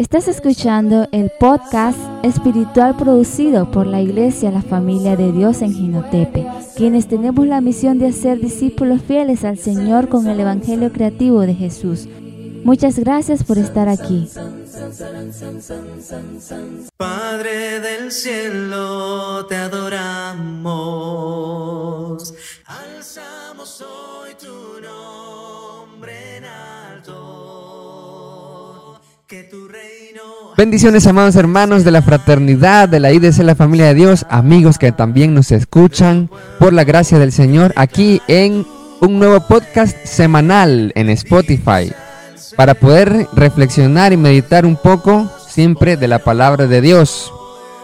Estás escuchando el podcast espiritual producido por la Iglesia La Familia de Dios en Ginotepe, quienes tenemos la misión de hacer discípulos fieles al Señor con el Evangelio creativo de Jesús. Muchas gracias por estar aquí. Padre del cielo, te adoramos. Alzamos hoy tu nombre Bendiciones, amados hermanos de la fraternidad, de la IDC, la familia de Dios, amigos que también nos escuchan por la gracia del Señor aquí en un nuevo podcast semanal en Spotify para poder reflexionar y meditar un poco siempre de la palabra de Dios.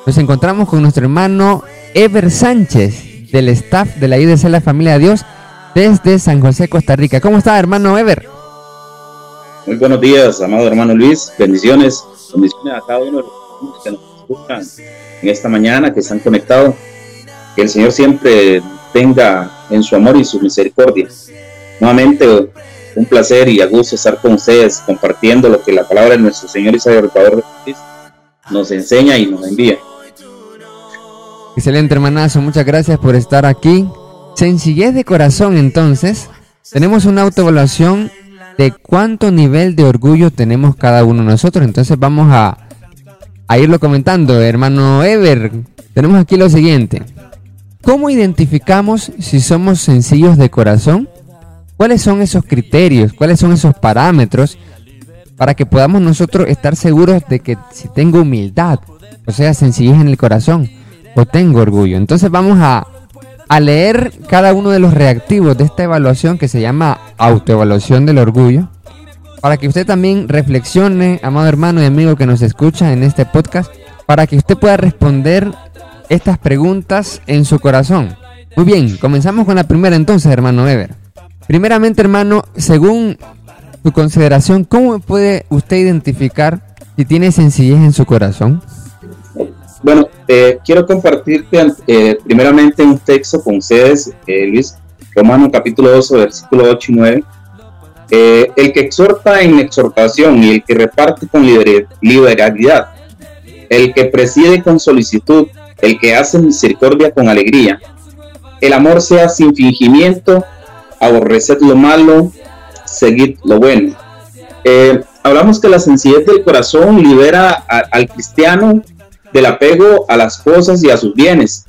Nos encontramos con nuestro hermano Ever Sánchez del staff de la IDC, la familia de Dios desde San José, Costa Rica. ¿Cómo está, hermano Ever? Muy buenos días, amado hermano Luis. Bendiciones. Bendiciones a cada uno de los que nos escuchan en esta mañana, que están conectados. Que el Señor siempre tenga en su amor y su misericordia. Nuevamente, un placer y a gusto estar con ustedes compartiendo lo que la palabra de nuestro Señor y Salvador nos enseña y nos envía. Excelente, hermanazo. Muchas gracias por estar aquí. Sencillez de corazón, entonces. Tenemos una autoevaluación de cuánto nivel de orgullo tenemos cada uno de nosotros. Entonces vamos a, irlo comentando. Hermano Ever, tenemos aquí lo siguiente. ¿Cómo identificamos si somos sencillos de corazón? ¿Cuáles son esos criterios? ¿Cuáles son esos parámetros para que podamos nosotros estar seguros de que si tengo humildad, o sea, sencillez en el corazón, o tengo orgullo? Entonces vamos a, a leer cada uno de los reactivos de esta evaluación que se llama autoevaluación del orgullo, para que usted también reflexione, amado hermano y amigo que nos escucha en este podcast, para que usted pueda responder estas preguntas en su corazón. Muy bien, comenzamos con la primera entonces, hermano Ever. Primeramente, hermano, según su consideración, ¿cómo puede usted identificar si tiene sencillez en su corazón? Bueno, eh, quiero compartirte eh, primeramente un texto con ustedes, eh, Luis, Romano capítulo 12, versículo 8 y 9. Eh, el que exhorta en exhortación y el que reparte con liber- liberalidad, el que preside con solicitud, el que hace misericordia con alegría, el amor sea sin fingimiento, aborreced lo malo, seguid lo bueno. Eh, hablamos que la sencillez del corazón libera al cristiano del apego a las cosas y a sus bienes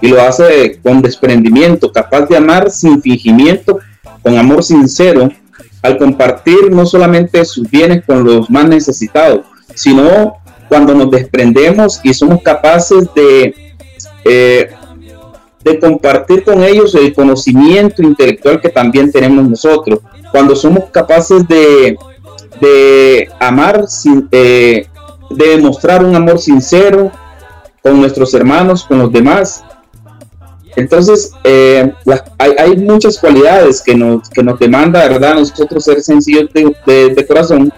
y lo hace con desprendimiento, capaz de amar sin fingimiento, con amor sincero, al compartir no solamente sus bienes con los más necesitados, sino cuando nos desprendemos y somos capaces de, eh, de compartir con ellos el conocimiento intelectual que también tenemos nosotros, cuando somos capaces de, de amar, sin, eh, de demostrar un amor sincero con nuestros hermanos, con los demás. Entonces, eh, hay, muchas cualidades que nos, que nos demanda, ¿verdad? Nosotros ser sencillos de corazón.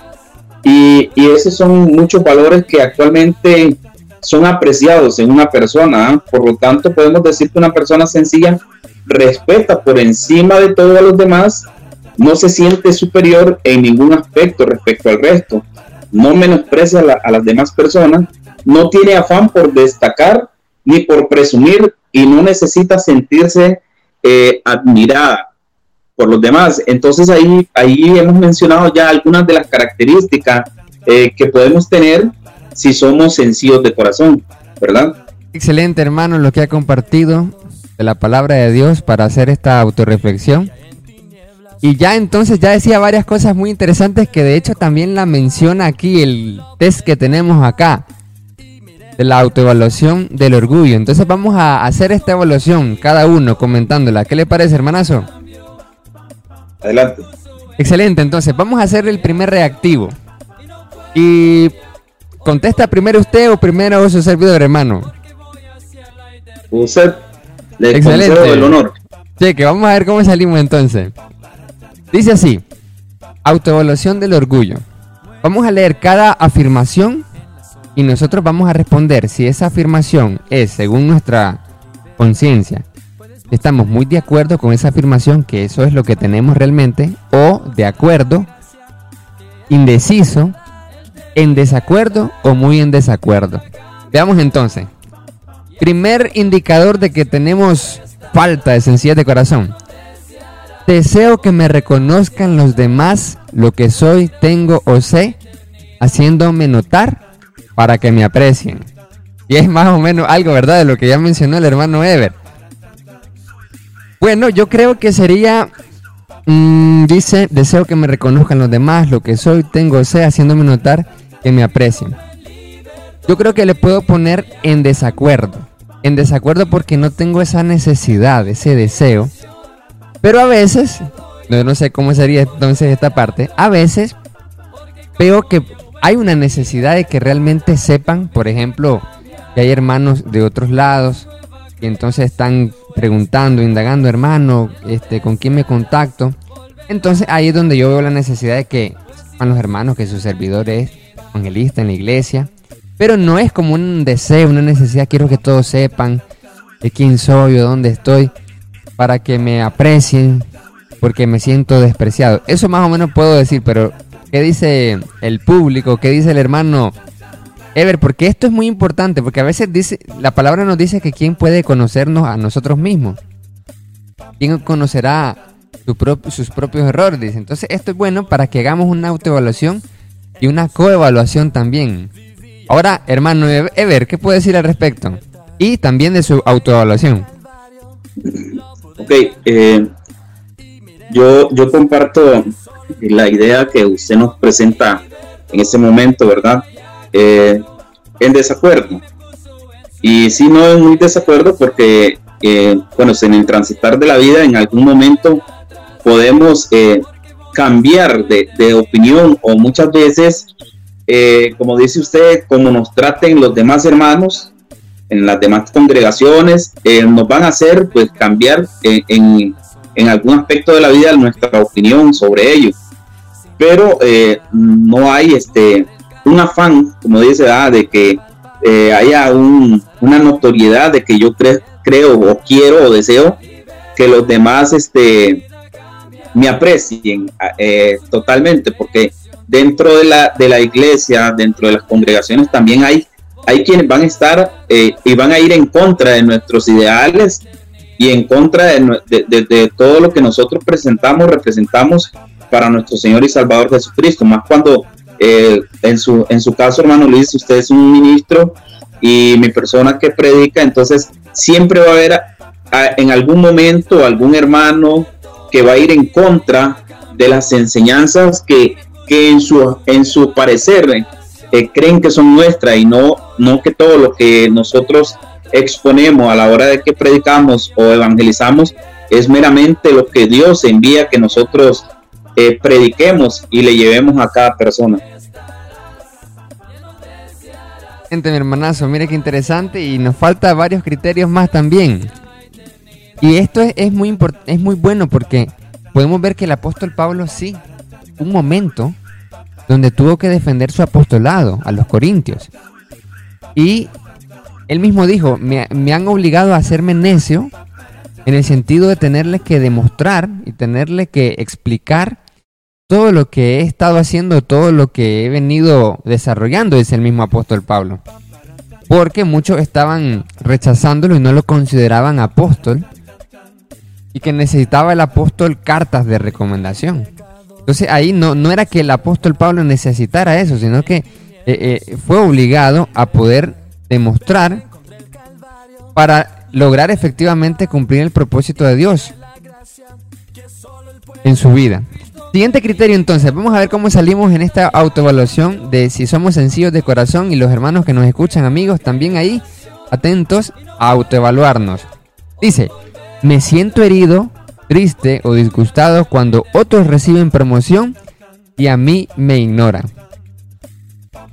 Y, y esos son muchos valores que actualmente son apreciados en una persona. ¿ah? Por lo tanto, podemos decir que una persona sencilla respeta por encima de todo a los demás, no se siente superior en ningún aspecto respecto al resto, no menosprecia a, la- a las demás personas, no tiene afán por destacar ni por presumir y no necesita sentirse eh, admirada por los demás. Entonces ahí, ahí hemos mencionado ya algunas de las características eh, que podemos tener si somos sencillos de corazón, ¿verdad? Excelente, hermano, lo que ha compartido de la palabra de Dios para hacer esta autorreflexión. Y ya entonces ya decía varias cosas muy interesantes que de hecho también la menciona aquí el test que tenemos acá de la autoevaluación del orgullo. Entonces vamos a hacer esta evaluación cada uno comentándola. ¿Qué le parece, hermanazo? Adelante. Excelente, entonces vamos a hacer el primer reactivo. Y contesta primero usted o primero su servidor, hermano. Usted le Excelente. el honor. Sí, que vamos a ver cómo salimos entonces. Dice así, autoevaluación del orgullo. Vamos a leer cada afirmación y nosotros vamos a responder si esa afirmación es según nuestra conciencia. Estamos muy de acuerdo con esa afirmación, que eso es lo que tenemos realmente, o de acuerdo, indeciso, en desacuerdo o muy en desacuerdo. Veamos entonces. Primer indicador de que tenemos falta de sencillez de corazón. Deseo que me reconozcan los demás lo que soy, tengo o sé, haciéndome notar para que me aprecien. Y es más o menos algo, ¿verdad? De lo que ya mencionó el hermano Ever. Bueno, yo creo que sería, mm, dice, deseo que me reconozcan los demás, lo que soy, tengo o sé, haciéndome notar que me aprecien. Yo creo que le puedo poner en desacuerdo. En desacuerdo porque no tengo esa necesidad, ese deseo. Pero a veces, no, sé cómo sería entonces esta parte, a veces veo que hay una necesidad de que realmente sepan, por ejemplo, que hay hermanos de otros lados que entonces están preguntando, indagando, hermano, este, ¿con quién me contacto? Entonces ahí es donde yo veo la necesidad de que a los hermanos que su servidor es evangelista en la iglesia, pero no es como un deseo, una necesidad, quiero que todos sepan de quién soy o dónde estoy, para que me aprecien, porque me siento despreciado. Eso más o menos puedo decir, pero ¿qué dice el público? ¿Qué dice el hermano Ever? Porque esto es muy importante, porque a veces dice, la palabra nos dice que quién puede conocernos a nosotros mismos. ¿Quién conocerá sus propios errores? Dice. Entonces esto es bueno para que hagamos una autoevaluación y una coevaluación también. Ahora, hermano Ever, ¿qué puede decir al respecto? Y también de su autoevaluación. Ok, eh, yo, yo comparto la idea que usted nos presenta en este momento, ¿verdad? Eh, en desacuerdo. Y si no es muy desacuerdo porque, eh, bueno, en el transitar de la vida en algún momento podemos cambiar de, de, opinión o muchas veces eh, como dice usted, como nos traten los demás hermanos en las demás congregaciones, eh, nos van a hacer pues cambiar en, en, algún aspecto de la vida nuestra opinión sobre ellos. Pero eh, no hay este un afán, como dice, ah, de que haya una notoriedad de que yo creo o quiero o deseo que los demás este, me aprecien totalmente, porque dentro de la, de la iglesia, dentro de las congregaciones, también hay, hay quienes van a estar eh, y van a ir en contra de nuestros ideales y en contra de, todo lo que nosotros presentamos, representamos para nuestro Señor y Salvador Jesucristo, más cuando eh, en, su, en su caso, hermano Luis, usted es un ministro y mi persona que predica, entonces siempre va a haber en algún momento algún hermano que va a ir en contra de las enseñanzas que que en su, en su parecer creen que son nuestras y no, no que todo lo que nosotros exponemos a la hora de que predicamos o evangelizamos es meramente lo que Dios envía que nosotros eh, prediquemos y le llevemos a cada persona. Gente, mi hermanazo, mire qué interesante y nos falta varios criterios más también. Y esto es, es muy, es muy bueno porque podemos ver que el apóstol Pablo sí un momento donde tuvo que defender su apostolado a los corintios. Y él mismo dijo, me, han obligado a hacerme necio en el sentido de tenerle que demostrar y tenerle que explicar todo lo que he estado haciendo, todo lo que he venido desarrollando, dice el mismo apóstol Pablo. Porque muchos estaban rechazándolo y no lo consideraban apóstol y que necesitaba el apóstol cartas de recomendación. Entonces ahí no, no era que el apóstol Pablo necesitara eso, sino que eh, eh, fue obligado a poder demostrar para lograr efectivamente cumplir el propósito de Dios en su vida. Siguiente criterio entonces, vamos a ver cómo salimos en esta autoevaluación de si somos sencillos de corazón y los hermanos que nos escuchan amigos también ahí atentos a autoevaluarnos. Dice, me siento herido triste o disgustado cuando otros reciben promoción y a mí me ignoran.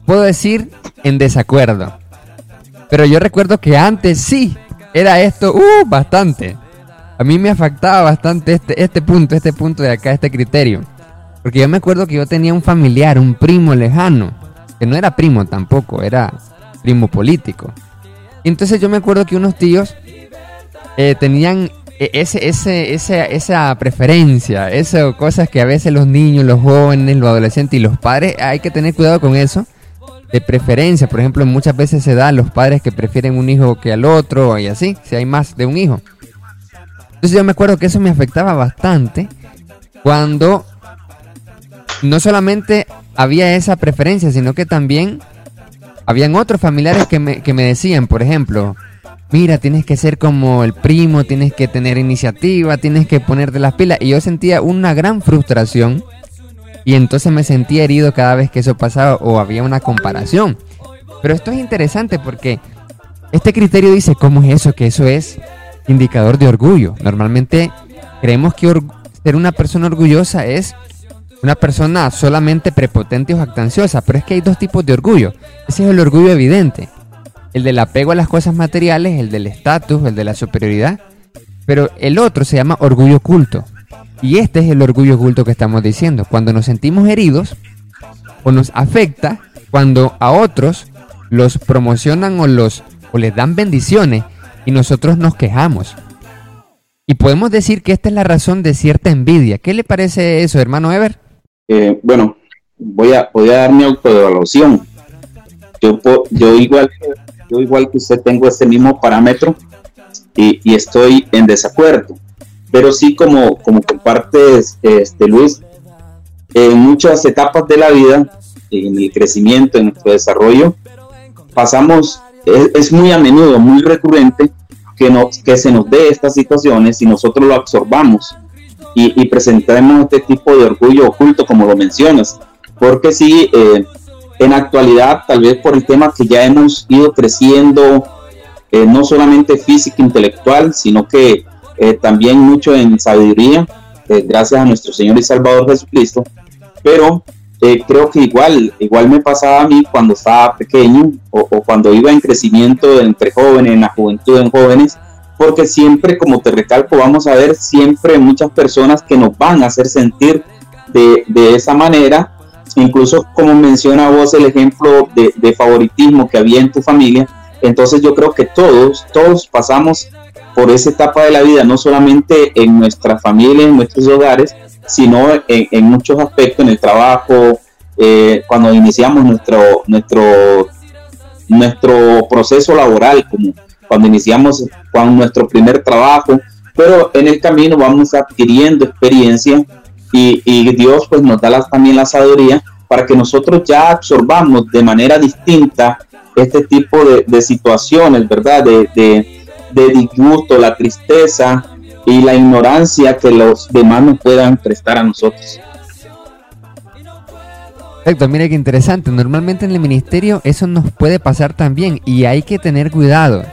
Puedo decir en desacuerdo. Pero yo recuerdo que antes sí, era esto, uh, bastante. A mí me afectaba bastante este, este punto, este punto de acá, este criterio. Porque yo me acuerdo que yo tenía un familiar, un primo lejano, que no era primo tampoco, era primo político. Entonces yo me acuerdo que unos tíos eh, tenían e, ese, ese, esa, esa preferencia, esas cosas que a veces los niños, los jóvenes, los adolescentes y los padres hay que tener cuidado con eso, de preferencia. Por ejemplo, muchas veces se da a los padres que prefieren un hijo que al otro y así, si hay más de un hijo. Entonces yo me acuerdo que eso me afectaba bastante cuando no solamente había esa preferencia, sino que también habían otros familiares que me, que me decían, por ejemplo, mira, tienes que ser como el primo, tienes que tener iniciativa, tienes que ponerte las pilas. Y yo sentía una gran frustración y entonces me sentía herido cada vez que eso pasaba o había una comparación. Pero esto es interesante porque este criterio dice, ¿cómo es eso? Que eso es indicador de orgullo. Normalmente creemos que ser una persona orgullosa es una persona solamente prepotente o jactanciosa, pero es que hay dos tipos de orgullo. Ese es el orgullo evidente, el del apego a las cosas materiales, el del estatus, el de la superioridad, pero el otro se llama orgullo oculto. Y este es el orgullo oculto que estamos diciendo. Cuando nos sentimos heridos o nos afecta cuando a otros los promocionan o los o les dan bendiciones y nosotros nos quejamos. Y podemos decir que esta es la razón de cierta envidia. ¿Qué le parece eso, hermano Ever? Eh, bueno, voy a, voy a dar mi autoevaluación. Yo, yo, igual, yo igual que usted tengo este mismo parámetro y, y estoy en desacuerdo. Pero sí como, como compartes, este, Luis, en muchas etapas de la vida, en el crecimiento, en nuestro desarrollo, pasamos, es, muy a menudo, muy recurrente que, nos, que se nos dé estas situaciones y nosotros lo absorbamos y, y presentemos este tipo de orgullo oculto, como lo mencionas, porque sí, eh, en actualidad, tal vez por el tema que ya hemos ido creciendo, eh, no solamente físico, intelectual, sino que eh, también mucho en sabiduría, eh, gracias a nuestro Señor y Salvador Jesucristo, pero eh, creo que igual, igual me pasaba a mí cuando estaba pequeño o, cuando iba en crecimiento entre jóvenes, en la juventud en jóvenes, porque siempre, como te recalco, vamos a ver siempre muchas personas que nos van a hacer sentir de, de esa manera, incluso como menciona vos el ejemplo de, favoritismo que había en tu familia, entonces yo creo que todos, todos pasamos por esa etapa de la vida, no solamente en nuestra familia, en nuestros hogares, sino en, muchos aspectos, en el trabajo, eh, cuando iniciamos nuestro, nuestro, nuestro proceso laboral, cuando iniciamos con nuestro primer trabajo, pero en el camino vamos adquiriendo experiencia y, y Dios pues nos da también la sabiduría para que nosotros ya absorbamos de manera distinta este tipo de, situaciones, ¿verdad? de, de disgusto, la tristeza y la ignorancia que los demás nos puedan prestar a nosotros. Perfecto, mire qué interesante. Normalmente en el ministerio eso nos puede pasar también y hay que tener cuidado.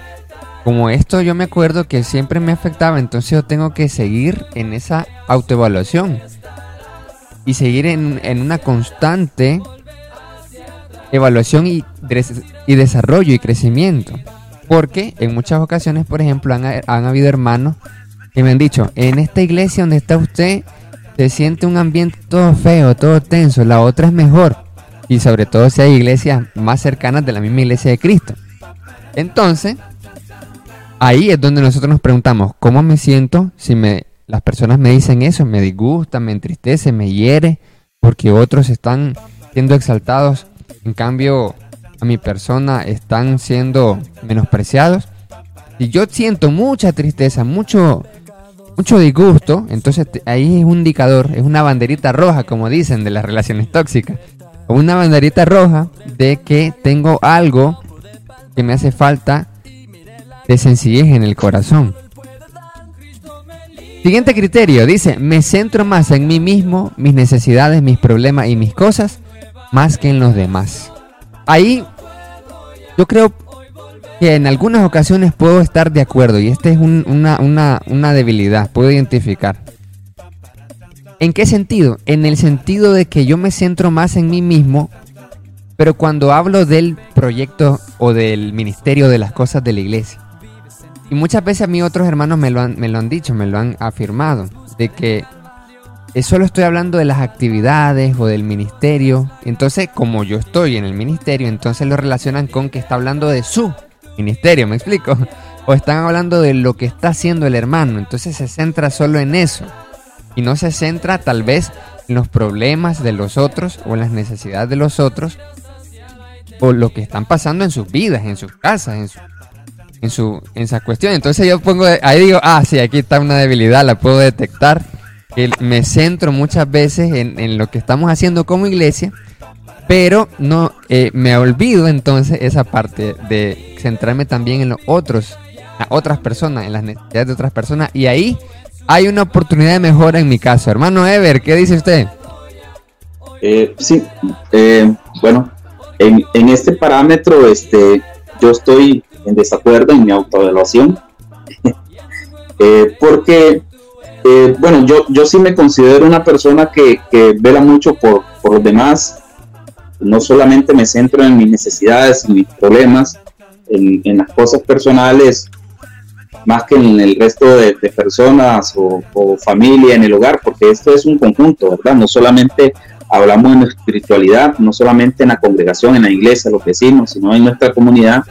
Como esto yo me acuerdo que siempre me afectaba, entonces yo tengo que seguir en esa autoevaluación y seguir en, una constante evaluación y, y desarrollo y crecimiento. Porque en muchas ocasiones, por ejemplo, han, habido hermanos que me han dicho, en esta iglesia donde está usted, se siente un ambiente todo feo, todo tenso, la otra es mejor. Y sobre todo si hay iglesias más cercanas de la misma iglesia de Cristo. Entonces, ahí es donde nosotros nos preguntamos, ¿cómo me siento si me, las personas me dicen eso? Me disgusta, me entristece, me hiere, porque otros están siendo exaltados. En cambio, a mi persona están siendo menospreciados, y yo siento mucha tristeza, mucho, mucho disgusto, entonces ahí es un indicador, es una banderita roja, como dicen, de las relaciones tóxicas. Una banderita roja de que tengo algo que me hace falta de sencillez en el corazón. Siguiente criterio, dice, me centro más en mí mismo, mis necesidades, mis problemas y mis cosas, más que en los demás ahí yo creo que en algunas ocasiones puedo estar de acuerdo y esta es una, una debilidad, puedo identificar. ¿En qué sentido? En el sentido de que yo me centro más en mí mismo, pero cuando hablo del proyecto o del ministerio de las cosas de la iglesia. Y muchas veces a mí otros hermanos me lo han, me lo han dicho, me lo han afirmado, de que solo estoy hablando de las actividades o del ministerio. Entonces, como yo estoy en el ministerio, entonces lo relacionan con que está hablando de su ministerio, ¿me explico? O están hablando de lo que está haciendo el hermano. Entonces se centra solo en eso. Y no se centra tal vez en los problemas de los otros o en las necesidades de los otros. o lo que están pasando en sus vidas, en sus casas, en su, en su, en esa cuestión. Entonces yo pongo, ahí digo, ah, sí, aquí está una debilidad, la puedo detectar. Que me centro muchas veces en, en lo que estamos haciendo como iglesia, pero no eh, me olvido entonces esa parte de centrarme también en los otros, a otras personas, en las necesidades de otras personas. Y ahí hay una oportunidad de mejora en mi caso. Hermano Ever, ¿qué dice usted? Eh, sí, eh, bueno, en, en, este parámetro este, yo estoy en desacuerdo en mi autoevaluación, eh, porque, eh, bueno, yo, yo sí me considero una persona que, que vela mucho por, por, los demás, no solamente me centro en mis necesidades y mis problemas, en, en, las cosas personales, más que en el resto de, de personas o, o familia en el hogar, porque esto es un conjunto, ¿verdad? No solamente hablamos en espiritualidad, no solamente en la congregación, en la iglesia, los vecinos, sino en nuestra comunidad,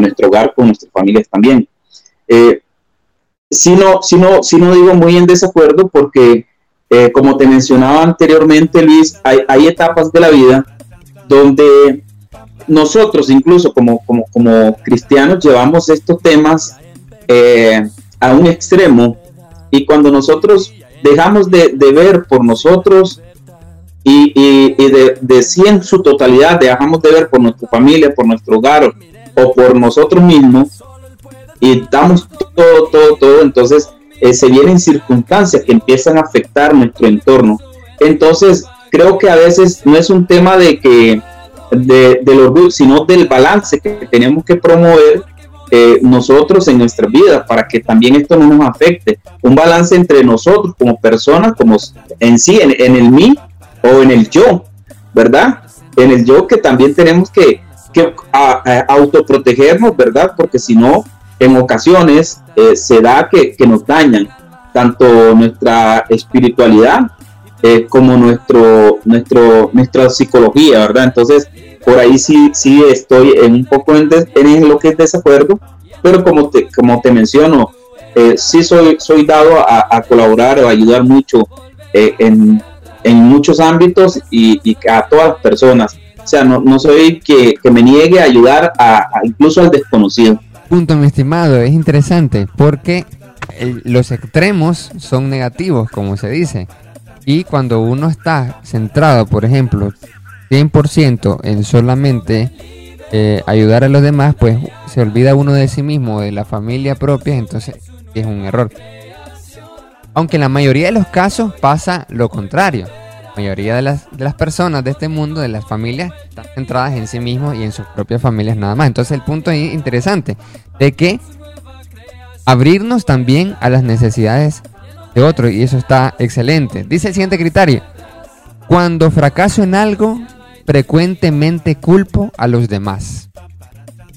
nuestro hogar, con nuestras familias también. Eh, si, no, si, no, si no digo muy en desacuerdo porque, eh, como te mencionaba anteriormente, Luis, hay, etapas de la vida donde nosotros, incluso como, como, como cristianos, llevamos estos temas eh, a un extremo y cuando nosotros dejamos de, ver por nosotros y de, de, sí en su totalidad dejamos de ver por nuestra familia, por nuestro hogar o por nosotros mismos y damos todo, todo, todo, entonces eh, se vienen circunstancias que empiezan a afectar nuestro entorno. Entonces creo que a veces no es un tema de que de, del orgullo, sino del balance que tenemos que promover eh, nosotros en nuestras vidas para que también esto no nos afecte. Un balance entre nosotros como personas, como en sí, en, en el mí o en el yo, ¿verdad? En el yo que también tenemos que, que a, autoprotegernos, ¿verdad? Porque si no, en ocasiones eh, se da que, que, nos dañan tanto nuestra espiritualidad eh, como nuestro, nuestro, nuestra psicología, ¿verdad? Entonces, por ahí sí, sí estoy en un poco en, des, en lo que es desacuerdo, pero como te, como te menciono, eh, sí soy, soy dado a, colaborar o ayudar mucho en, en muchos ámbitos y, y, a todas las personas. O sea, no, no soy que, que, me niegue a ayudar a, a, incluso al desconocido. Punto, mi estimado, es interesante porque el, los extremos son negativos, como se dice. Y cuando uno está centrado, por ejemplo, 100% en solamente eh, ayudar a los demás, pues se olvida uno de sí mismo, de la familia propia, entonces es un error. Aunque en la mayoría de los casos pasa lo contrario. Mayoría de las, de las personas de este mundo, de las familias, están centradas en sí mismos y en sus propias familias nada más. Entonces el punto es interesante de que abrirnos también a las necesidades de otro y eso está excelente. Dice el siguiente criterio. Cuando fracaso en algo, frecuentemente culpo a los demás.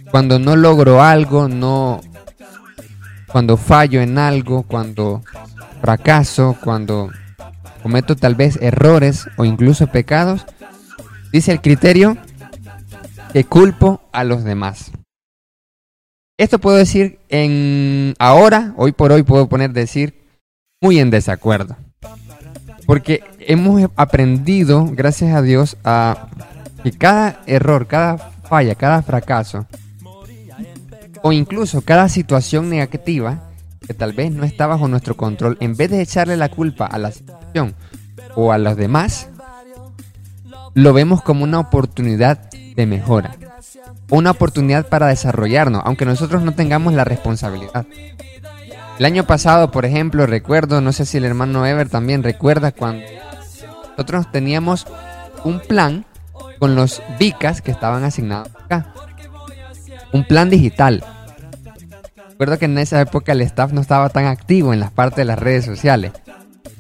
Cuando no logro algo, no... Cuando fallo en algo, cuando fracaso, cuando cometo tal vez errores o incluso pecados, dice el criterio que culpo a los demás. Esto puedo decir en ahora, hoy por hoy puedo poner decir muy en desacuerdo. Porque hemos aprendido, gracias a Dios, a que cada error, cada falla, cada fracaso o incluso cada situación negativa que tal vez no está bajo nuestro control, en vez de echarle la culpa a la o a los demás, lo vemos como una oportunidad de mejora, una oportunidad para desarrollarnos, aunque nosotros no tengamos la responsabilidad. El año pasado, por ejemplo, recuerdo, no sé si el hermano Ever también recuerda cuando nosotros teníamos un plan con los vicas que estaban asignados acá. Un plan digital recuerdo que en esa época el staff no estaba tan activo en las partes de las redes sociales.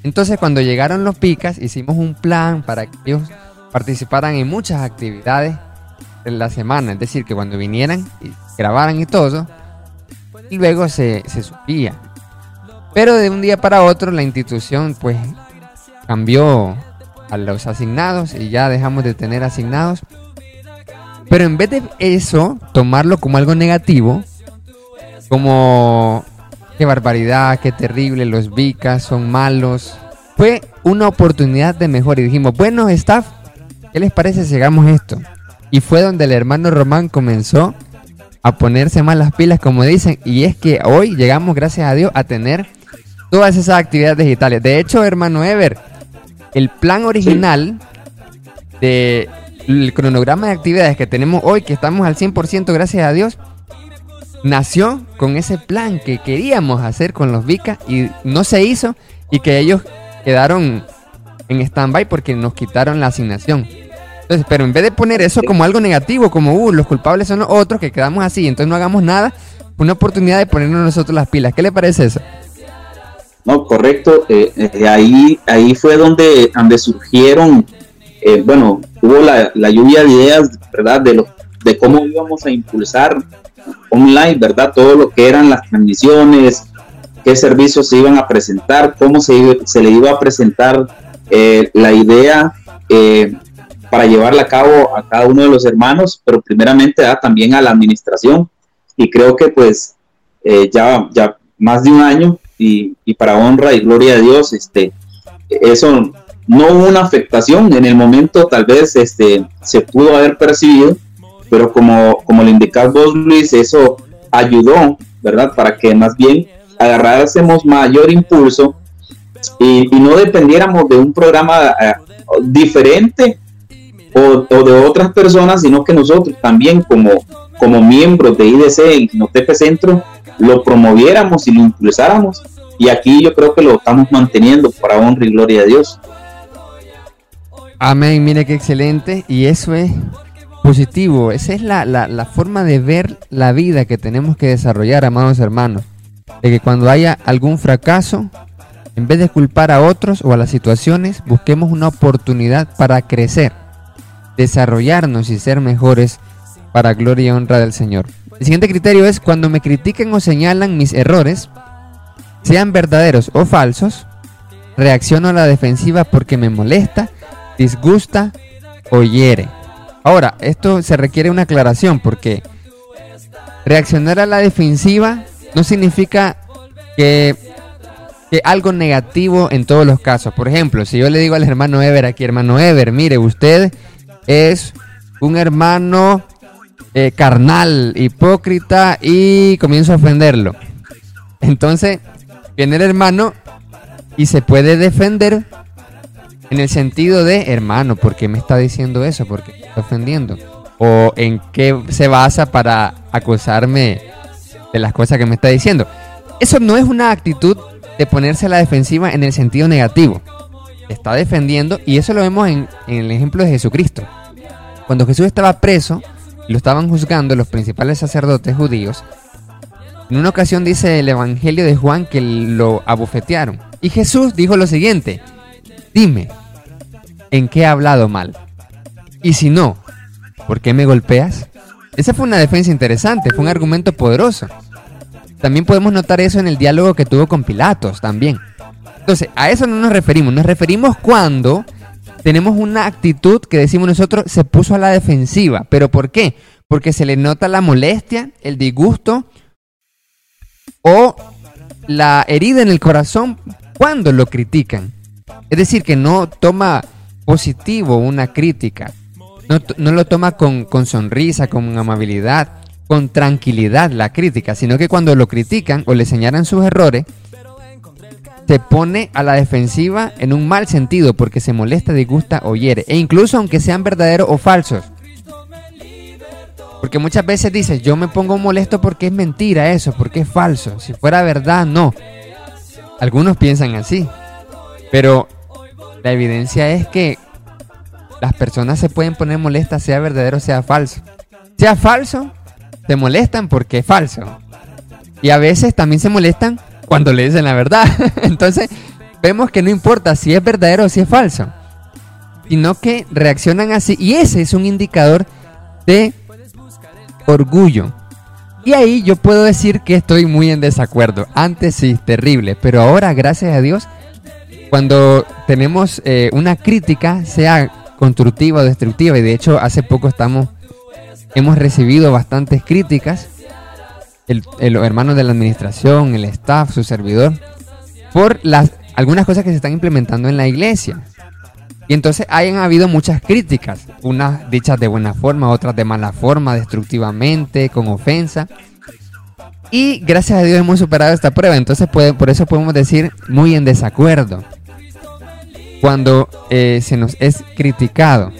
Entonces cuando llegaron los picas hicimos un plan para que ellos participaran en muchas actividades en la semana. Es decir, que cuando vinieran y grabaran y todo, y luego se, se subía. Pero de un día para otro la institución pues cambió a los asignados y ya dejamos de tener asignados. Pero en vez de eso, tomarlo como algo negativo, como qué barbaridad, qué terrible, los vicas son malos. Fue una oportunidad de mejor y dijimos, bueno, staff, ¿qué les parece si hagamos esto? Y fue donde el hermano Román comenzó a ponerse más las pilas, como dicen. Y es que hoy llegamos, gracias a Dios, a tener todas esas actividades digitales. De hecho, hermano Ever, el plan original del cronograma de actividades que tenemos hoy, que estamos al 100%, gracias a Dios, nació con ese plan que queríamos hacer con los Vicas y no se hizo y que ellos quedaron en stand-by porque nos quitaron la asignación. Entonces, pero en vez de poner eso como algo negativo, como uh, los culpables son los otros, que quedamos así, entonces no hagamos nada, una oportunidad de ponernos nosotros las pilas. ¿Qué le parece eso? No, correcto. Eh, eh, ahí, ahí fue donde, donde surgieron, eh, bueno, hubo la, la, lluvia de ideas, ¿verdad? De, lo, de cómo íbamos a impulsar online, ¿verdad? Todo lo que eran las transmisiones, qué servicios se iban a presentar, cómo se, se le iba a presentar la idea para llevarla a cabo a cada uno de los hermanos, pero primeramente también a la administración. Y creo que pues ya, ya más de un año y, para honra y gloria de Dios, este, eso no hubo una afectación en el momento, tal vez este, se pudo haber percibido, pero como, como le indicas vos, Luis, eso ayudó, ¿verdad? Para que más bien agarrásemos mayor impulso y, no dependiéramos de un programa eh, diferente o, de otras personas, sino que nosotros también como, como miembros de IDC en Notepe Centro lo promoviéramos y lo impulsáramos. Y aquí yo creo que lo estamos manteniendo para honra y gloria de Dios. Amén, mire qué excelente. Y eso es positivo. Esa es la, la, forma de ver la vida que tenemos que desarrollar, amados hermanos. De que cuando haya algún fracaso, en vez de culpar a otros o a las situaciones, busquemos una oportunidad para crecer, desarrollarnos y ser mejores para gloria y honra del Señor. El siguiente criterio es cuando me critiquen o señalan mis errores, sean verdaderos o falsos, reacciono a la defensiva porque me molesta, disgusta o hiere. Ahora, esto se requiere una aclaración porque reaccionar a la defensiva no significa que, algo negativo en todos los casos. Por ejemplo, si yo le digo al hermano Ever aquí, hermano Ever, mire, usted es un hermano eh, carnal, hipócrita y comienzo a ofenderlo. Entonces, viene el hermano y se puede defender en el sentido de, hermano, ¿por qué me está diciendo eso? ¿Por qué me está ofendiendo? ¿O en qué se basa para acusarme de las cosas que me está diciendo? Eso no es una actitud de ponerse a la defensiva en el sentido negativo. Está defendiendo y eso lo vemos en, en el ejemplo de Jesucristo. Cuando Jesús estaba preso, lo estaban juzgando los principales sacerdotes judíos, en una ocasión dice el Evangelio de Juan que lo abofetearon. Y Jesús dijo lo siguiente, dime, ¿en qué he hablado mal? Y si no, ¿por qué me golpeas? Esa fue una defensa interesante, fue un argumento poderoso. También podemos notar eso en el diálogo que tuvo con Pilatos también. Entonces, a eso no nos referimos, nos referimos cuando tenemos una actitud que decimos nosotros se puso a la defensiva. ¿Pero por qué? Porque se le nota la molestia, el disgusto o la herida en el corazón cuando lo critican. Es decir, que no toma positivo una crítica, no, lo toma con, con sonrisa, con amabilidad, con tranquilidad la crítica, sino que cuando lo critican o le señalan sus errores, se pone a la defensiva en un mal sentido porque se molesta, disgusta o hiere. E incluso aunque sean verdaderos o falsos. Porque muchas veces dices, yo me pongo molesto porque es mentira eso, porque es falso. Si fuera verdad, no. Algunos piensan así. Pero la evidencia es que las personas se pueden poner molestas, sea verdadero o sea falso. Sea falso, se molestan porque es falso. Y a veces también se molestan cuando le dicen la verdad. Entonces, vemos que no importa si es verdadero o si es falso, sino que reaccionan así. Y ese es un indicador de orgullo. Y ahí yo puedo decir que estoy muy en desacuerdo. Antes sí, terrible, pero ahora, gracias a Dios, cuando tenemos eh, una crítica, sea constructiva o destructiva, y de hecho hace poco estamos, hemos recibido bastantes críticas, el, los hermanos de la administración, el staff, su servidor, por las algunas cosas que se están implementando en la iglesia. Y entonces hayan habido muchas críticas, unas dichas de buena forma, otras de mala forma, destructivamente, con ofensa. Y gracias a Dios hemos superado esta prueba, entonces puede, por eso podemos decir muy en desacuerdo cuando eh, se nos es criticado,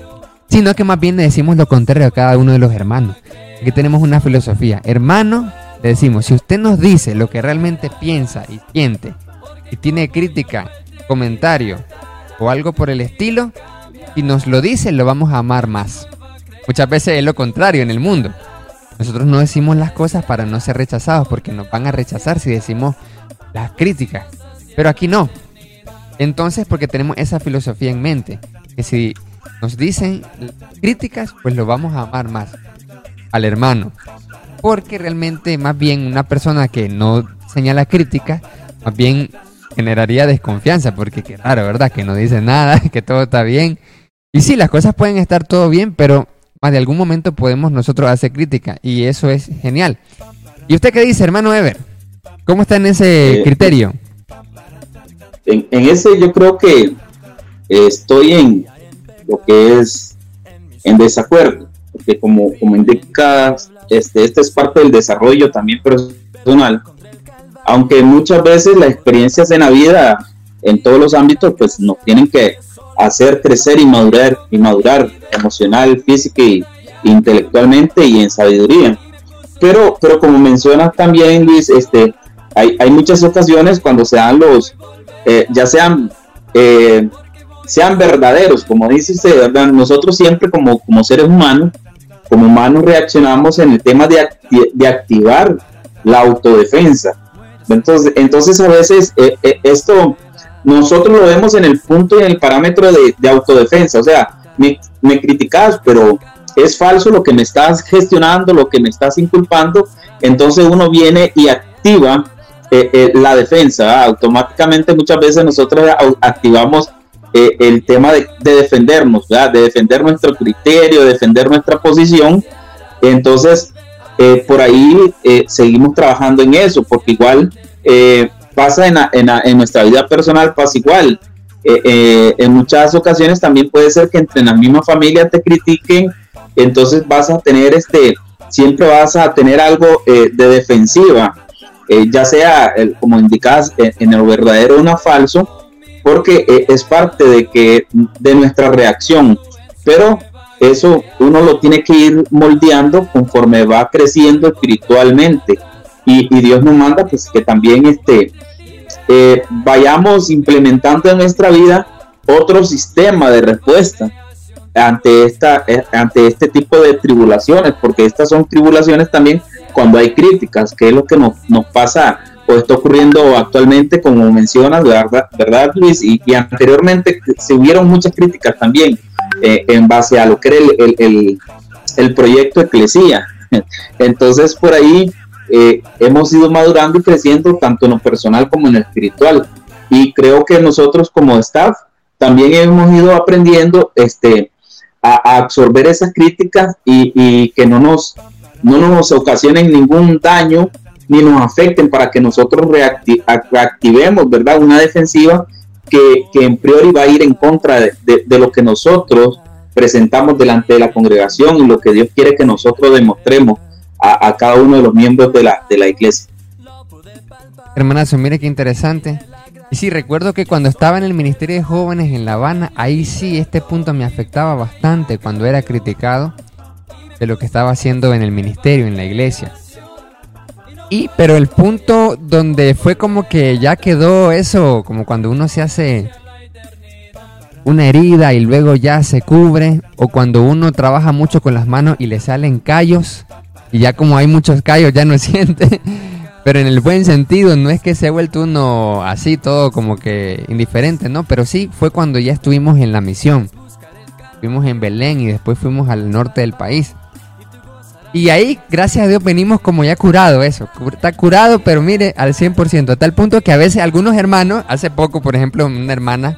sino que más bien le decimos lo contrario a cada uno de los hermanos. Aquí tenemos una filosofía. Hermano, le decimos, si usted nos dice lo que realmente piensa y siente, y tiene crítica, comentario o algo por el estilo, y nos lo dice, lo vamos a amar más. Muchas veces es lo contrario en el mundo. Nosotros no decimos las cosas para no ser rechazados, porque nos van a rechazar si decimos las críticas. Pero aquí no. Entonces, porque tenemos esa filosofía en mente, que si nos dicen críticas, pues lo vamos a amar más al hermano. Porque realmente más bien una persona que no señala críticas, más bien generaría desconfianza, porque qué raro, ¿verdad? Que no dice nada, que todo está bien. Y sí, las cosas pueden estar todo bien, pero más de algún momento podemos nosotros hacer crítica y eso es genial. ¿Y usted qué dice, hermano Ever? ¿Cómo está en ese Eh, criterio? En, ese yo creo que eh, estoy en lo que es en desacuerdo, porque como, como indica, este, esta es parte del desarrollo también personal, aunque muchas veces las experiencias en la vida, en todos los ámbitos, pues nos tienen que hacer crecer y madurar, y madurar emocional, física y intelectualmente y en sabiduría. Pero, pero como mencionas también, Luis, este, hay, hay muchas ocasiones cuando se dan los, eh, ya sean, eh, sean verdaderos, como dice usted, ¿verdad? Nosotros siempre como, como seres humanos, como humanos reaccionamos en el tema de, de activar la autodefensa. Entonces, entonces a veces eh, esto nosotros lo vemos en el punto y en el parámetro de, de autodefensa, o sea, me criticas, pero es falso lo que me estás gestionando, lo que me estás inculpando, entonces uno viene y activa eh, eh, la defensa. ¿verdad? Automáticamente muchas veces nosotros activamos eh, el tema de, de defendernos, de defender nuestro criterio, de defender nuestra posición. Entonces, eh, por ahí eh, seguimos trabajando en eso, porque igual pasa en, nuestra vida personal, pasa igual. En muchas ocasiones también puede ser que entre la misma familia te critiquen, entonces vas a tener este, siempre vas a tener algo de defensiva, eh, ya sea, como indicas, en, el verdadero o no falso, porque eh, es parte de que de nuestra reacción, pero eso uno lo tiene que ir moldeando conforme va creciendo espiritualmente. Y, Dios nos manda pues que también este eh, vayamos implementando en nuestra vida otro sistema de respuesta ante esta ante este tipo de tribulaciones porque estas son tribulaciones también cuando hay críticas que es lo que nos, pasa o está ocurriendo actualmente como mencionas verdad, ¿verdad Luis y, anteriormente se hubieron muchas críticas también eh, en base a lo que era el, el, el, proyecto Eclesía. Entonces por ahí eh, hemos ido madurando y creciendo tanto en lo personal como en lo espiritual. Y creo que nosotros como staff también hemos ido aprendiendo este, a, absorber esas críticas y que no nos, no nos ocasionen ningún daño ni nos afecten para que nosotros reacti reactivemos ¿verdad? una defensiva que, que, en priori va a ir en contra de, de, de lo que nosotros presentamos delante de la congregación y lo que Dios quiere que nosotros demostremos a, a, cada uno de los miembros de la, de la iglesia. Hermanazo, mire qué interesante. Y sí, recuerdo que cuando estaba en el Ministerio de Jóvenes en La Habana, ahí sí este punto me afectaba bastante cuando era criticado de lo que estaba haciendo en el ministerio, en la iglesia. Y, pero el punto donde fue como que ya quedó eso, como cuando uno se hace una herida y luego ya se cubre, o cuando uno trabaja mucho con las manos y le salen callos, y ya como hay muchos callos ya no siente, pero en el buen sentido, no es que se ha vuelto uno así todo como que indiferente, ¿no? Pero sí fue cuando ya estuvimos en la misión, fuimos en Belén y después fuimos al norte del país. Y ahí, gracias a Dios, venimos como ya curado eso. Está curado, pero mire, al 100%. A tal punto que a veces algunos hermanos, hace poco, por ejemplo, una hermana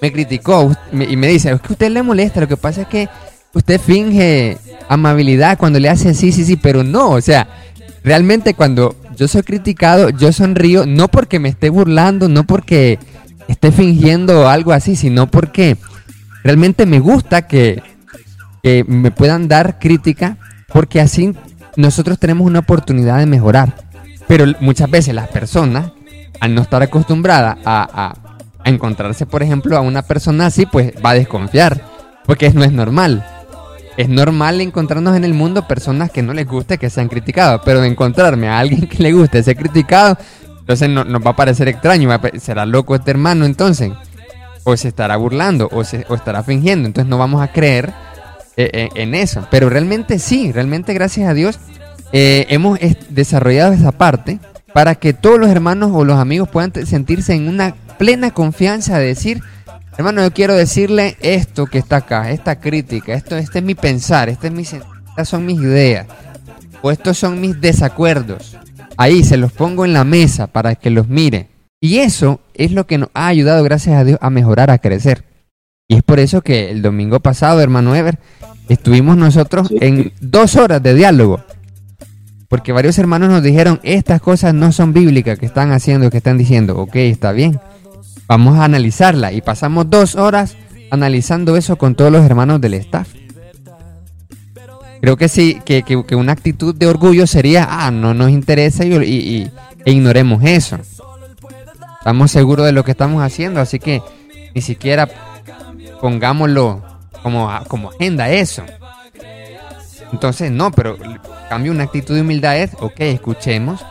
me criticó y me dice, es que usted le molesta, lo que pasa es que usted finge amabilidad cuando le hace sí, sí, sí, pero no, o sea, realmente cuando yo soy criticado, yo sonrío, no porque me esté burlando, no porque esté fingiendo algo así, sino porque realmente me gusta que, que me puedan dar crítica, porque así nosotros tenemos una oportunidad de mejorar. Pero muchas veces las personas, al no estar acostumbradas a, a, encontrarse, por ejemplo, a una persona así, pues va a desconfiar, porque no es normal. Es normal encontrarnos en el mundo personas que no les guste que sean criticados, pero de encontrarme a alguien que le guste ser criticado, entonces no, nos va a parecer extraño, será loco este hermano entonces, o se estará burlando, o, se, estará fingiendo, entonces no vamos a creer eh, eh, en eso. Pero realmente sí, realmente gracias a Dios eh, hemos desarrollado esa parte para que todos los hermanos o los amigos puedan sentirse en una plena confianza de decir, Hermano, yo quiero decirle esto que está acá, esta crítica, esto, este es mi pensar, este es mi, estas son mis ideas, o estos son mis desacuerdos. Ahí se los pongo en la mesa para que los mire. Y eso es lo que nos ha ayudado, gracias a Dios, a mejorar, a crecer. Y es por eso que el domingo pasado, hermano Ever, estuvimos nosotros en dos horas de diálogo. Porque varios hermanos nos dijeron, estas cosas no son bíblicas que están haciendo, que están diciendo. Ok, está bien. Vamos a analizarla y pasamos dos horas analizando eso con todos los hermanos del staff. Creo que sí, que, una actitud de orgullo sería, ah, no nos interesa y, e ignoremos eso. Estamos seguros de lo que estamos haciendo, así que ni siquiera pongámoslo como, como agenda eso. Entonces, no, pero cambio una actitud de humildad es, ok, escuchemos,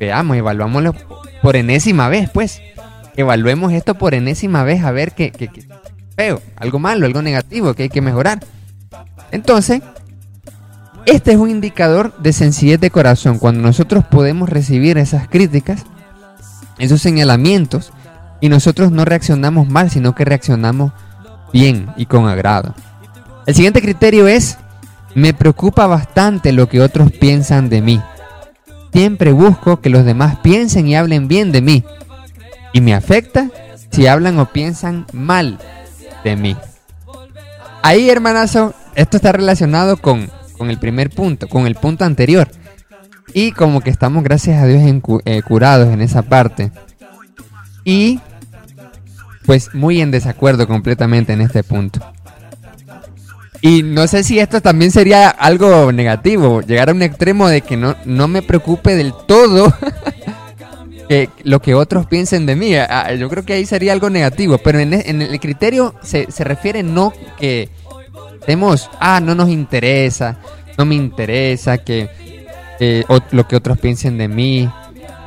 veamos, evaluámoslo por enésima vez, pues evaluemos esto por enésima vez a ver qué, qué, feo, algo malo, algo negativo que hay que mejorar. Entonces, este es un indicador de sencillez de corazón. Cuando nosotros podemos recibir esas críticas, esos señalamientos, y nosotros no reaccionamos mal, sino que reaccionamos bien y con agrado. El siguiente criterio es, me preocupa bastante lo que otros piensan de mí. Siempre busco que los demás piensen y hablen bien de mí y me afecta si hablan o piensan mal de mí. Ahí, hermanazo, esto está relacionado con, el primer punto, con el punto anterior. Y como que estamos, gracias a Dios, eh, curados en esa parte. Y pues muy en desacuerdo completamente en este punto. Y no sé si esto también sería algo negativo, llegar a un extremo de que no, no me preocupe del todo que lo que otros piensen de mí. Ah, yo creo que ahí sería algo negativo, pero en, el criterio se, refiere no que tenemos, ah, no nos interesa, no me interesa que lo que otros piensen de mí.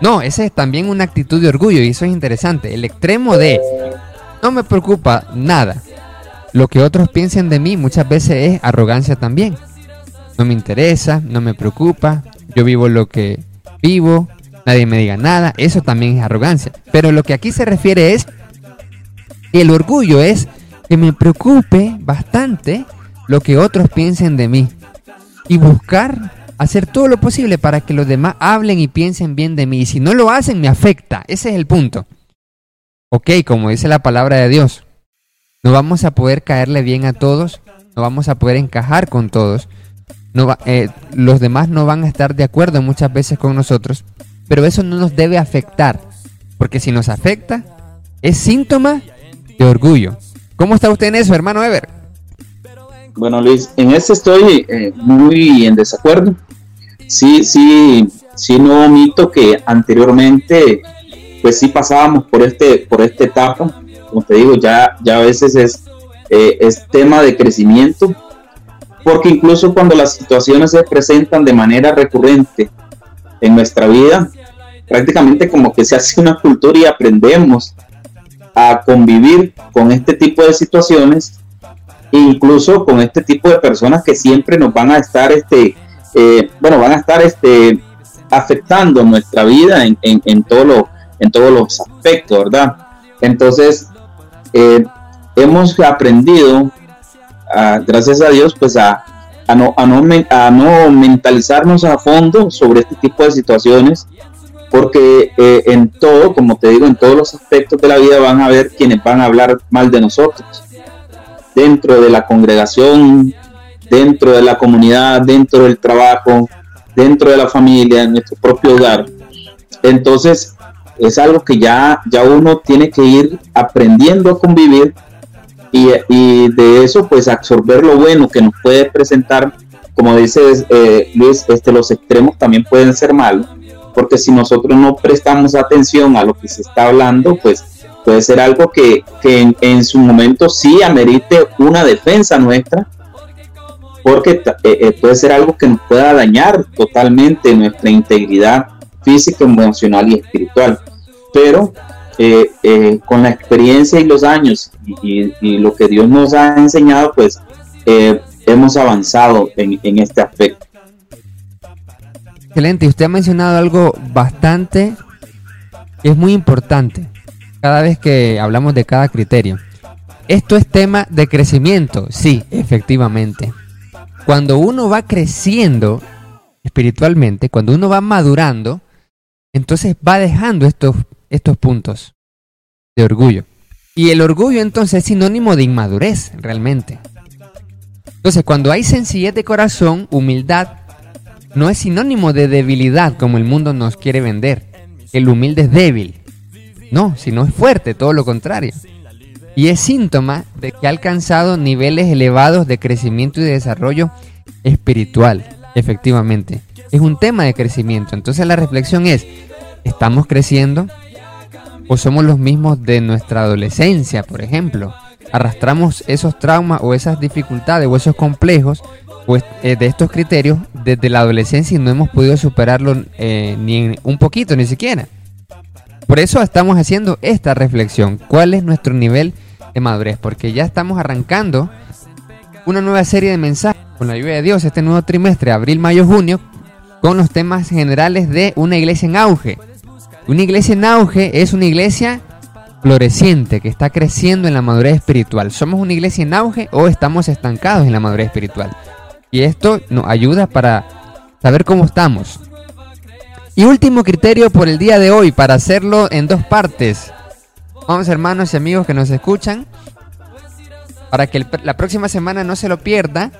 No, esa es también una actitud de orgullo y eso es interesante. El extremo de no me preocupa nada. Lo que otros piensen de mí muchas veces es arrogancia también. No me interesa, no me preocupa, yo vivo lo que vivo, nadie me diga nada, eso también es arrogancia. Pero lo que aquí se refiere es el orgullo es que me preocupe bastante lo que otros piensen de mí y buscar hacer todo lo posible para que los demás hablen y piensen bien de mí. Y si no lo hacen, me afecta. Ese es el punto. Ok, como dice la palabra de Dios, no vamos a poder caerle bien a todos, no vamos a poder encajar con todos. No eh, los demás no van a estar de acuerdo muchas veces con nosotros, pero eso no nos debe afectar, porque si nos afecta, es síntoma de orgullo. ¿Cómo está usted en eso, hermano Ever? Bueno, Luis, en eso estoy eh, muy en desacuerdo. Sí, sí, sí no omito que anteriormente, pues sí pasábamos por este, por esta etapa. Como te digo, ya, ya a veces es, eh, es tema de crecimiento, porque incluso cuando las situaciones se presentan de manera recurrente en nuestra vida, prácticamente como que se hace una cultura y aprendemos a convivir con este tipo de situaciones, incluso con este tipo de personas que siempre nos van a estar, este, eh, bueno, van a estar este, afectando nuestra vida en, en, en, todo en todos los aspectos, ¿verdad? Entonces, eh, hemos aprendido, gracias a Dios, pues a, a, no, a, no, a no mentalizarnos a fondo sobre este tipo de situaciones porque eh, en todo, como te digo, en todos los aspectos de la vida van a haber quienes van a hablar mal de nosotros. Dentro de la congregación, dentro de la comunidad, dentro del trabajo, dentro de la familia, en nuestro propio hogar. Entonces, es algo que ya, ya uno tiene que ir aprendiendo a convivir y, y de eso pues absorber lo bueno que nos puede presentar, como dice eh, Luis, este, los extremos también pueden ser malos, porque si nosotros no prestamos atención a lo que se está hablando, pues puede ser algo que, que en, su momento sí amerite una defensa nuestra, porque eh, eh, puede ser algo que nos pueda dañar totalmente nuestra integridad física, emocional y espiritual. Pero eh, eh, con la experiencia y los años y, lo que Dios nos ha enseñado, pues eh, hemos avanzado en, este aspecto. Excelente, usted ha mencionado algo bastante es muy importante cada vez que hablamos de cada criterio. Esto es tema de crecimiento, sí, efectivamente. Cuando uno va creciendo espiritualmente, cuando uno va madurando, entonces va dejando estos estos puntos de orgullo. Y el orgullo entonces es sinónimo de inmadurez, realmente. Entonces, cuando hay sencillez de corazón, humildad, no es sinónimo de debilidad como el mundo nos quiere vender. El humilde es débil. No, sino es fuerte, todo lo contrario. Y es síntoma de que ha alcanzado niveles elevados de crecimiento y de desarrollo espiritual, efectivamente. Es un tema de crecimiento. Entonces la reflexión es, ¿estamos creciendo? O somos los mismos de nuestra adolescencia, por ejemplo. Arrastramos esos traumas o esas dificultades o esos complejos pues, de estos criterios desde la adolescencia y no hemos podido superarlo eh, ni un poquito, ni siquiera. Por eso estamos haciendo esta reflexión. ¿Cuál es nuestro nivel de madurez? Porque ya estamos arrancando una nueva serie de mensajes con la ayuda de Dios este nuevo trimestre, abril, mayo, junio, con los temas generales de una iglesia en auge. Una iglesia en auge es una iglesia floreciente, que está creciendo en la madurez espiritual. ¿Somos una iglesia en auge o estamos estancados en la madurez espiritual? Y esto nos ayuda para saber cómo estamos. Y último criterio por el día de hoy, para hacerlo en dos partes. Vamos hermanos y amigos que nos escuchan, para que la próxima semana no se lo pierda,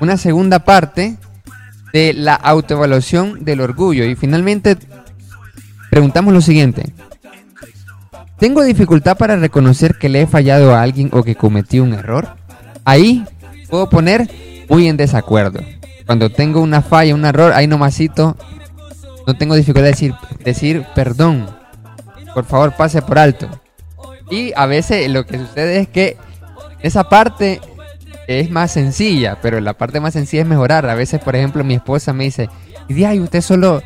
una segunda parte de la autoevaluación del orgullo. Y finalmente preguntamos lo siguiente. ¿Tengo dificultad para reconocer que le he fallado a alguien o que cometí un error? Ahí puedo poner muy en desacuerdo. Cuando tengo una falla, un error, ahí nomasito, no tengo dificultad de decir, decir perdón. Por favor, pase por alto. Y a veces lo que sucede es que esa parte es más sencilla, pero la parte más sencilla es mejorar. A veces, por ejemplo, mi esposa me dice, y usted solo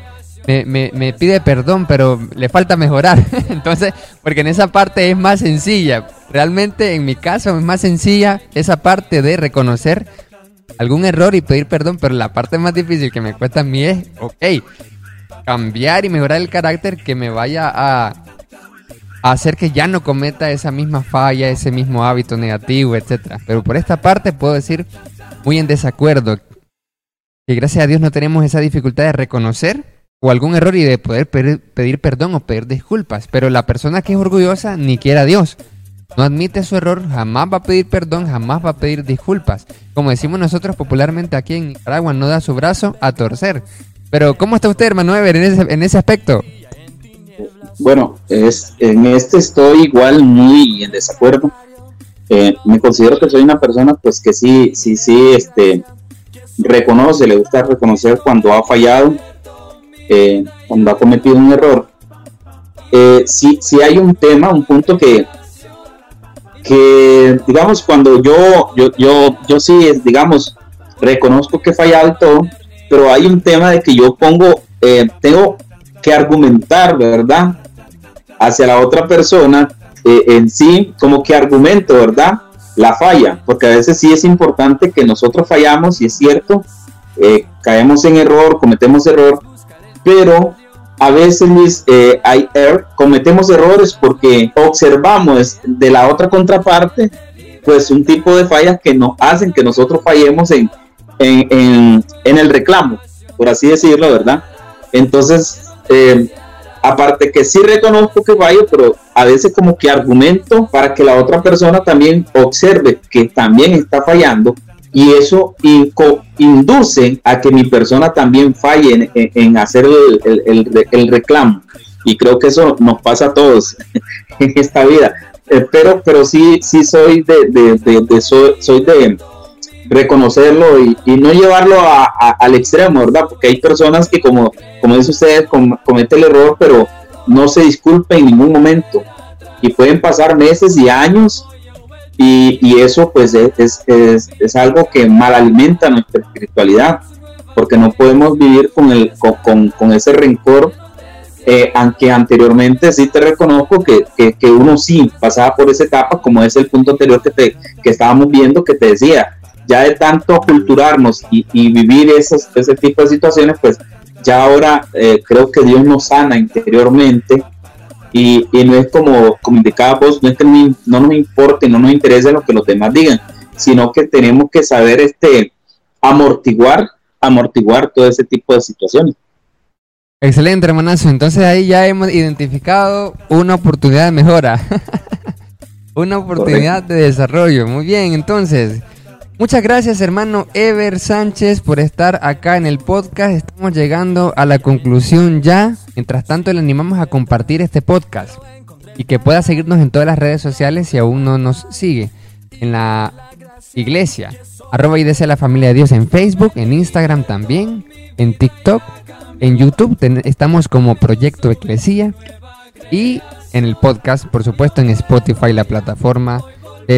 me, pide perdón, pero le falta mejorar. Entonces, porque en esa parte es más sencilla. Realmente en mi caso es más sencilla esa parte de reconocer algún error y pedir perdón, pero la parte más difícil que me cuesta a mí es, ok, cambiar y mejorar el carácter que me vaya a, a hacer que ya no cometa esa misma falla, ese mismo hábito negativo, etcétera. Pero por esta parte puedo decir muy en desacuerdo que gracias a Dios no tenemos esa dificultad de reconocer o algún error y de poder pedir, perdón o pedir disculpas. Pero la persona que es orgullosa ni quiera a Dios. No admite su error, jamás va a pedir perdón, jamás va a pedir disculpas. Como decimos nosotros popularmente aquí en Nicaragua, no da su brazo a torcer. Pero ¿cómo está usted, hermano Ever, en ese, en ese aspecto? Bueno, es, en este estoy igual muy en desacuerdo. Eh, me considero que soy una persona pues que sí, sí, sí, este, reconoce, le gusta reconocer cuando ha fallado, eh, cuando ha cometido un error, eh, si, si hay un tema, un punto que, que digamos, cuando yo, yo, yo, yo sí, digamos, reconozco que he fallado todo, pero hay un tema de que yo pongo, eh, tengo que argumentar, ¿verdad? Hacia la otra persona eh, en sí, como que argumento, ¿verdad? La falla, porque a veces sí es importante que nosotros fallamos, y es cierto, caemos en error, cometemos error, pero a veces eh, hay er, cometemos errores porque observamos de la otra contraparte pues un tipo de fallas que nos hacen que nosotros fallemos en, en, el reclamo, por así decirlo, ¿verdad? Entonces, eh, aparte que sí reconozco que fallo, pero a veces como que argumento para que la otra persona también observe que también está fallando y eso induce a que mi persona también falle en, hacer el, reclamo. y creo que eso nos pasa a todos en esta vida. Eh, pero, pero sí, sí soy de, de, soy, de reconocerlo y, no llevarlo a, al extremo, ¿verdad? Porque hay personas que, como, como dice usted, cometen el error, pero no se disculpen en ningún momento. Y pueden pasar meses y años y, y eso pues es, es, es, algo que mal alimenta nuestra espiritualidad, porque no podemos vivir con, el, con, con ese rencor eh, aunque anteriormente sí te reconozco que, que, uno sí pasaba por esa etapa, como es el punto anterior que, te, que estábamos viendo, que te decía, ya de tanto culturarnos y, y vivir esos, ese tipo de situaciones, pues ya ahora eh, creo que Dios nos sana interiormente y, y, no es como, como indicaba vos, no es que no nos importe, no nos interese lo que los demás digan, sino que tenemos que saber este amortiguar, amortiguar todo ese tipo de situaciones. Excelente, hermanazo. Entonces ahí ya hemos identificado una oportunidad de mejora. una oportunidad de desarrollo. Muy bien, entonces. Muchas gracias, hermano Ever Sánchez, por estar acá en el podcast. Estamos llegando a la conclusión ya. Mientras tanto, le animamos a compartir este podcast y que pueda seguirnos en todas las redes sociales si aún no nos sigue. En la iglesia, arroba y la familia de Dios en Facebook, en Instagram también, en TikTok en YouTube estamos como Proyecto Eclesía y en el podcast, por supuesto, en Spotify, la plataforma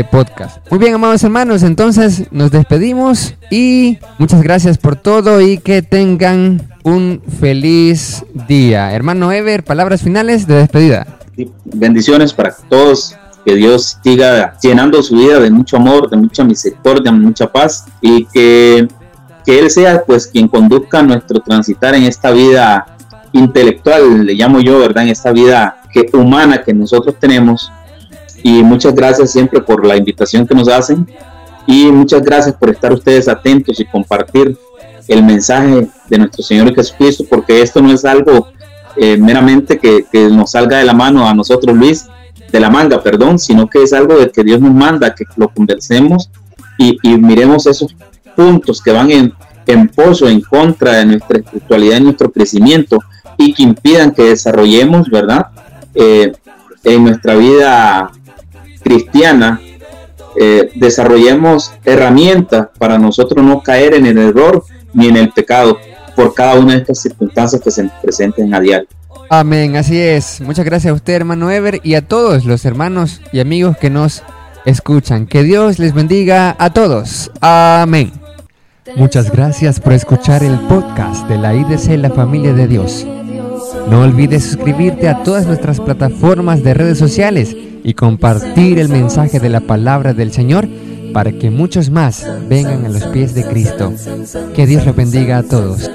podcast. Muy bien, amados hermanos, entonces nos despedimos y muchas gracias por todo y que tengan un feliz día. Hermano Ever, palabras finales de despedida. Bendiciones para todos. Que Dios siga llenando su vida de mucho amor, de mucha misericordia, de mucha paz y que que Él sea pues quien conduzca nuestro transitar en esta vida intelectual, le llamo yo, ¿verdad? En esta vida que, humana que nosotros tenemos. Y muchas gracias siempre por la invitación que nos hacen y muchas gracias por estar ustedes atentos y compartir el mensaje de nuestro Señor Jesucristo, porque esto no es algo eh, meramente que, que, nos salga de la mano a nosotros, Luis, de la manga, perdón, sino que es algo de que Dios nos manda, que lo conversemos y, y miremos esos puntos que van en, en pozo, en contra de nuestra espiritualidad y nuestro crecimiento y que impidan que desarrollemos, ¿verdad? Eh, en nuestra vida cristiana, eh, desarrollemos herramientas para nosotros no caer en el error ni en el pecado por cada una de estas circunstancias que se presenten a diario. Amén, así es. Muchas gracias a usted, hermano Ever, y a todos los hermanos y amigos que nos escuchan. Que Dios les bendiga a todos. Amén. Muchas gracias por escuchar el podcast de la IDC La Familia de Dios. No olvides suscribirte a todas nuestras plataformas de redes sociales y compartir el mensaje de la palabra del Señor para que muchos más vengan a los pies de Cristo. Que Dios los bendiga a todos.